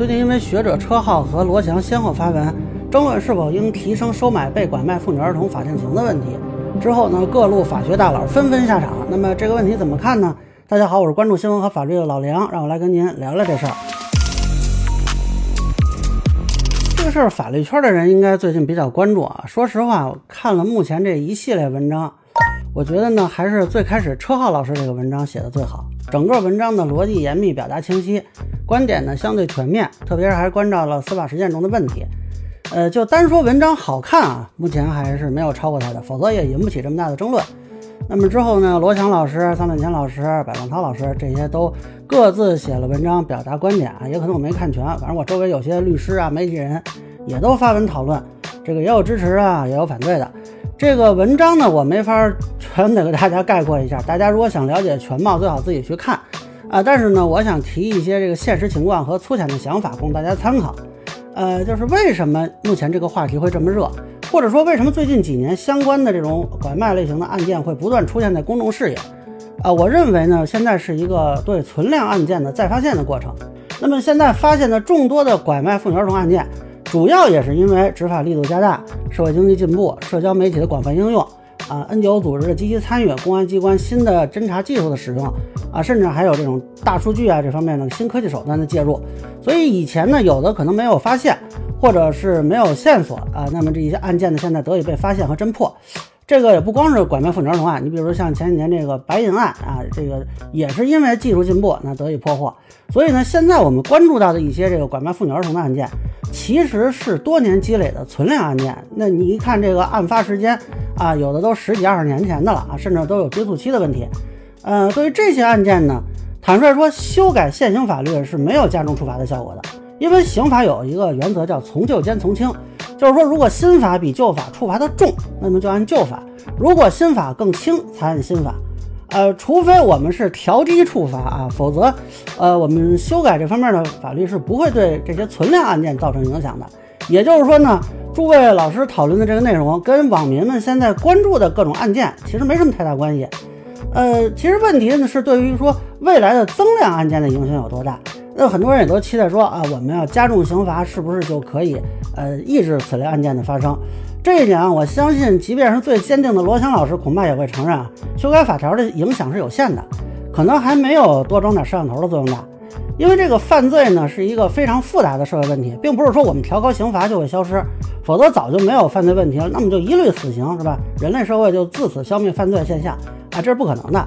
最近因为学者车浩和罗翔先后发文，争论是否应提升收买被拐卖妇女儿童法定刑的问题。之后呢，各路法学大佬纷纷下场。那么这个问题怎么看呢？大家好，我是关注新闻和法律的老梁，让我来跟您聊聊这事儿。这个事儿法律圈的人应该最近比较关注啊。说实话，看了目前这一系列文章，我觉得呢，还是最开始车浩老师这个文章写的最好。整个文章的逻辑严密，表达清晰，观点呢相对全面，特别是还关照了司法实践中的问题。呃，就单说文章好看啊，目前还是没有超过他的，否则也引不起这么大的争论。那么之后呢，罗翔老师、桑本乾老师、百万涛老师这些都各自写了文章表达观点啊，也可能我没看全，反正我周围有些律师啊、媒体人也都发文讨论，这个也有支持啊，也有反对的。这个文章呢，我没法全得给大家概括一下。大家如果想了解全貌，最好自己去看啊。但是呢，我想提一些这个现实情况和粗浅的想法供大家参考。呃，就是为什么目前这个话题会这么热，或者说为什么最近几年相关的这种拐卖类型的案件会不断出现在公众视野？啊，我认为呢，现在是一个对存量案件的再发现的过程。那么现在发现的众多的拐卖妇女儿童案件。主要也是因为执法力度加大，社会经济进步，社交媒体的广泛应用，啊，N 九组织的积极参与，公安机关新的侦查技术的使用，啊，甚至还有这种大数据啊这方面的新科技手段的介入，所以以前呢有的可能没有发现，或者是没有线索啊，那么这一些案件呢现在得以被发现和侦破。这个也不光是拐卖妇女儿童案，你比如说像前几年这个白银案啊，这个也是因为技术进步，那得以破获。所以呢，现在我们关注到的一些这个拐卖妇女儿童的案件，其实是多年积累的存量案件。那你一看这个案发时间啊，有的都十几二十年前的了啊，甚至都有追诉期的问题。呃，对于这些案件呢，坦率说，修改现行法律是没有加重处罚的效果的，因为刑法有一个原则叫从旧兼从轻。就是说，如果新法比旧法处罚的重，那么就按旧法；如果新法更轻，才按新法。呃，除非我们是调低处罚啊，否则，呃，我们修改这方面的法律是不会对这些存量案件造成影响的。也就是说呢，诸位老师讨论的这个内容跟网民们现在关注的各种案件其实没什么太大关系。呃，其实问题呢是对于说未来的增量案件的影响有多大？那很多人也都期待说啊，我们要加重刑罚，是不是就可以呃抑制此类案件的发生？这一点啊，我相信，即便是最坚定的罗翔老师，恐怕也会承认啊，修改法条的影响是有限的，可能还没有多装点摄像头的作用大。因为这个犯罪呢是一个非常复杂的社会问题，并不是说我们调高刑罚就会消失，否则早就没有犯罪问题了，那么就一律死刑是吧？人类社会就自此消灭犯罪现象啊，这是不可能的。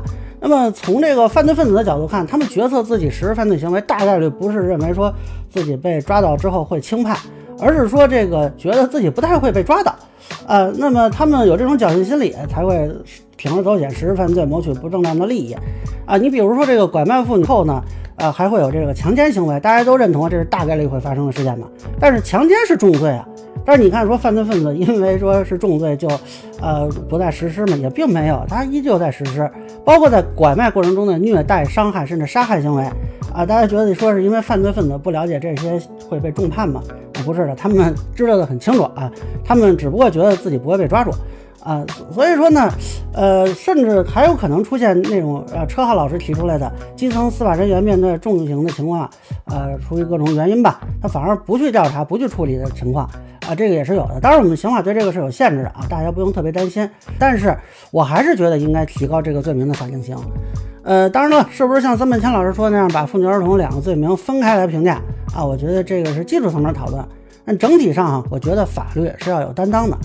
那么从这个犯罪分子的角度看，他们决策自己实施犯罪行为，大概率不是认为说自己被抓到之后会轻判，而是说这个觉得自己不太会被抓到，呃，那么他们有这种侥幸心理，才会铤而走险实施犯罪，谋取不正当的利益。啊，你比如说这个拐卖妇女后呢，呃，还会有这个强奸行为，大家都认同这是大概率会发生的事件嘛？但是强奸是重罪啊。但是你看，说犯罪分子因为说是重罪就，呃，不再实施嘛，也并没有，他依旧在实施，包括在拐卖过程中的虐待、伤害甚至杀害行为，啊，大家觉得说是因为犯罪分子不了解这些会被重判吗？不是的，他们知道的很清楚啊，他们只不过觉得自己不会被抓住。啊，所以说呢，呃，甚至还有可能出现那种呃，车浩老师提出来的基层司法人员面对重刑的情况，呃，出于各种原因吧，他反而不去调查、不去处理的情况啊，这个也是有的。当然，我们刑法对这个是有限制的啊，大家不用特别担心。但是我还是觉得应该提高这个罪名的法定刑。呃，当然了，是不是像曾本强老师说那样，把妇女儿童两个罪名分开来评价啊？我觉得这个是技术层面讨论。但整体上啊，我觉得法律是要有担当的。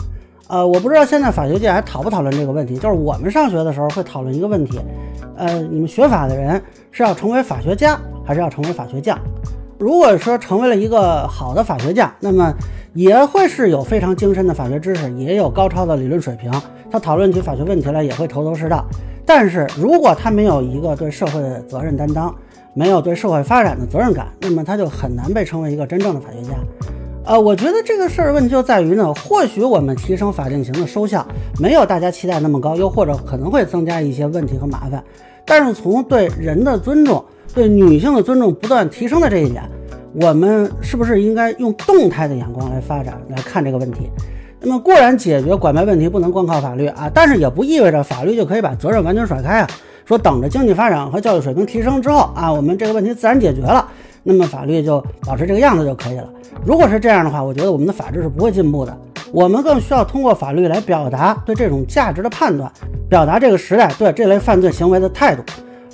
呃，我不知道现在法学界还讨不讨论这个问题。就是我们上学的时候会讨论一个问题，呃，你们学法的人是要成为法学家，还是要成为法学匠？如果说成为了一个好的法学匠，那么也会是有非常精深的法学知识，也有高超的理论水平，他讨论起法学问题来也会头头是道。但是如果他没有一个对社会的责任担当，没有对社会发展的责任感，那么他就很难被称为一个真正的法学家。呃，我觉得这个事儿问题就在于呢，或许我们提升法定刑的收效没有大家期待那么高，又或者可能会增加一些问题和麻烦。但是从对人的尊重、对女性的尊重不断提升的这一点，我们是不是应该用动态的眼光来发展来看这个问题？那么固然解决拐卖问题不能光靠法律啊，但是也不意味着法律就可以把责任完全甩开啊。说等着经济发展和教育水平提升之后啊，我们这个问题自然解决了。那么法律就保持这个样子就可以了。如果是这样的话，我觉得我们的法治是不会进步的。我们更需要通过法律来表达对这种价值的判断，表达这个时代对这类犯罪行为的态度。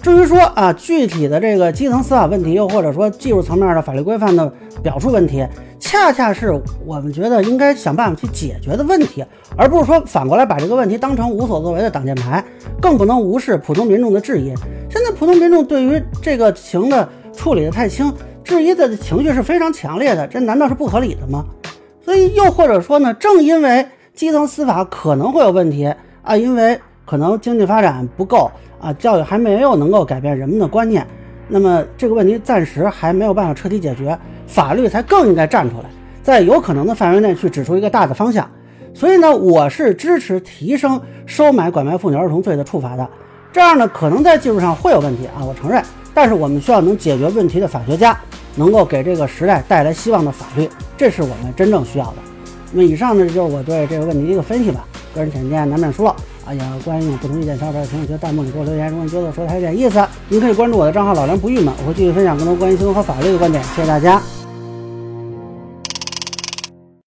至于说啊，具体的这个基层司法问题，又或者说技术层面的法律规范的表述问题，恰恰是我们觉得应该想办法去解决的问题，而不是说反过来把这个问题当成无所作为的挡箭牌，更不能无视普通民众的质疑。现在普通民众对于这个情的处理的太轻，质疑的情绪是非常强烈的，这难道是不合理的吗？所以又或者说呢，正因为基层司法可能会有问题啊，因为可能经济发展不够。啊，教育还没有能够改变人们的观念，那么这个问题暂时还没有办法彻底解决，法律才更应该站出来，在有可能的范围内去指出一个大的方向。所以呢，我是支持提升收买拐卖妇女儿童罪的处罚的。这样呢，可能在技术上会有问题啊，我承认。但是我们需要能解决问题的法学家，能够给这个时代带来希望的法律，这是我们真正需要的。那么以上呢，就是我对这个问题的一个分析吧，个人浅见难免疏漏。啊，也欢迎有不同意见小伙伴评论区弹幕里给我留言。如果你觉得我说的还有点意思，您可以关注我的账号老梁不郁闷，我会继续分享更多关于新闻和法律的观点。谢谢大家。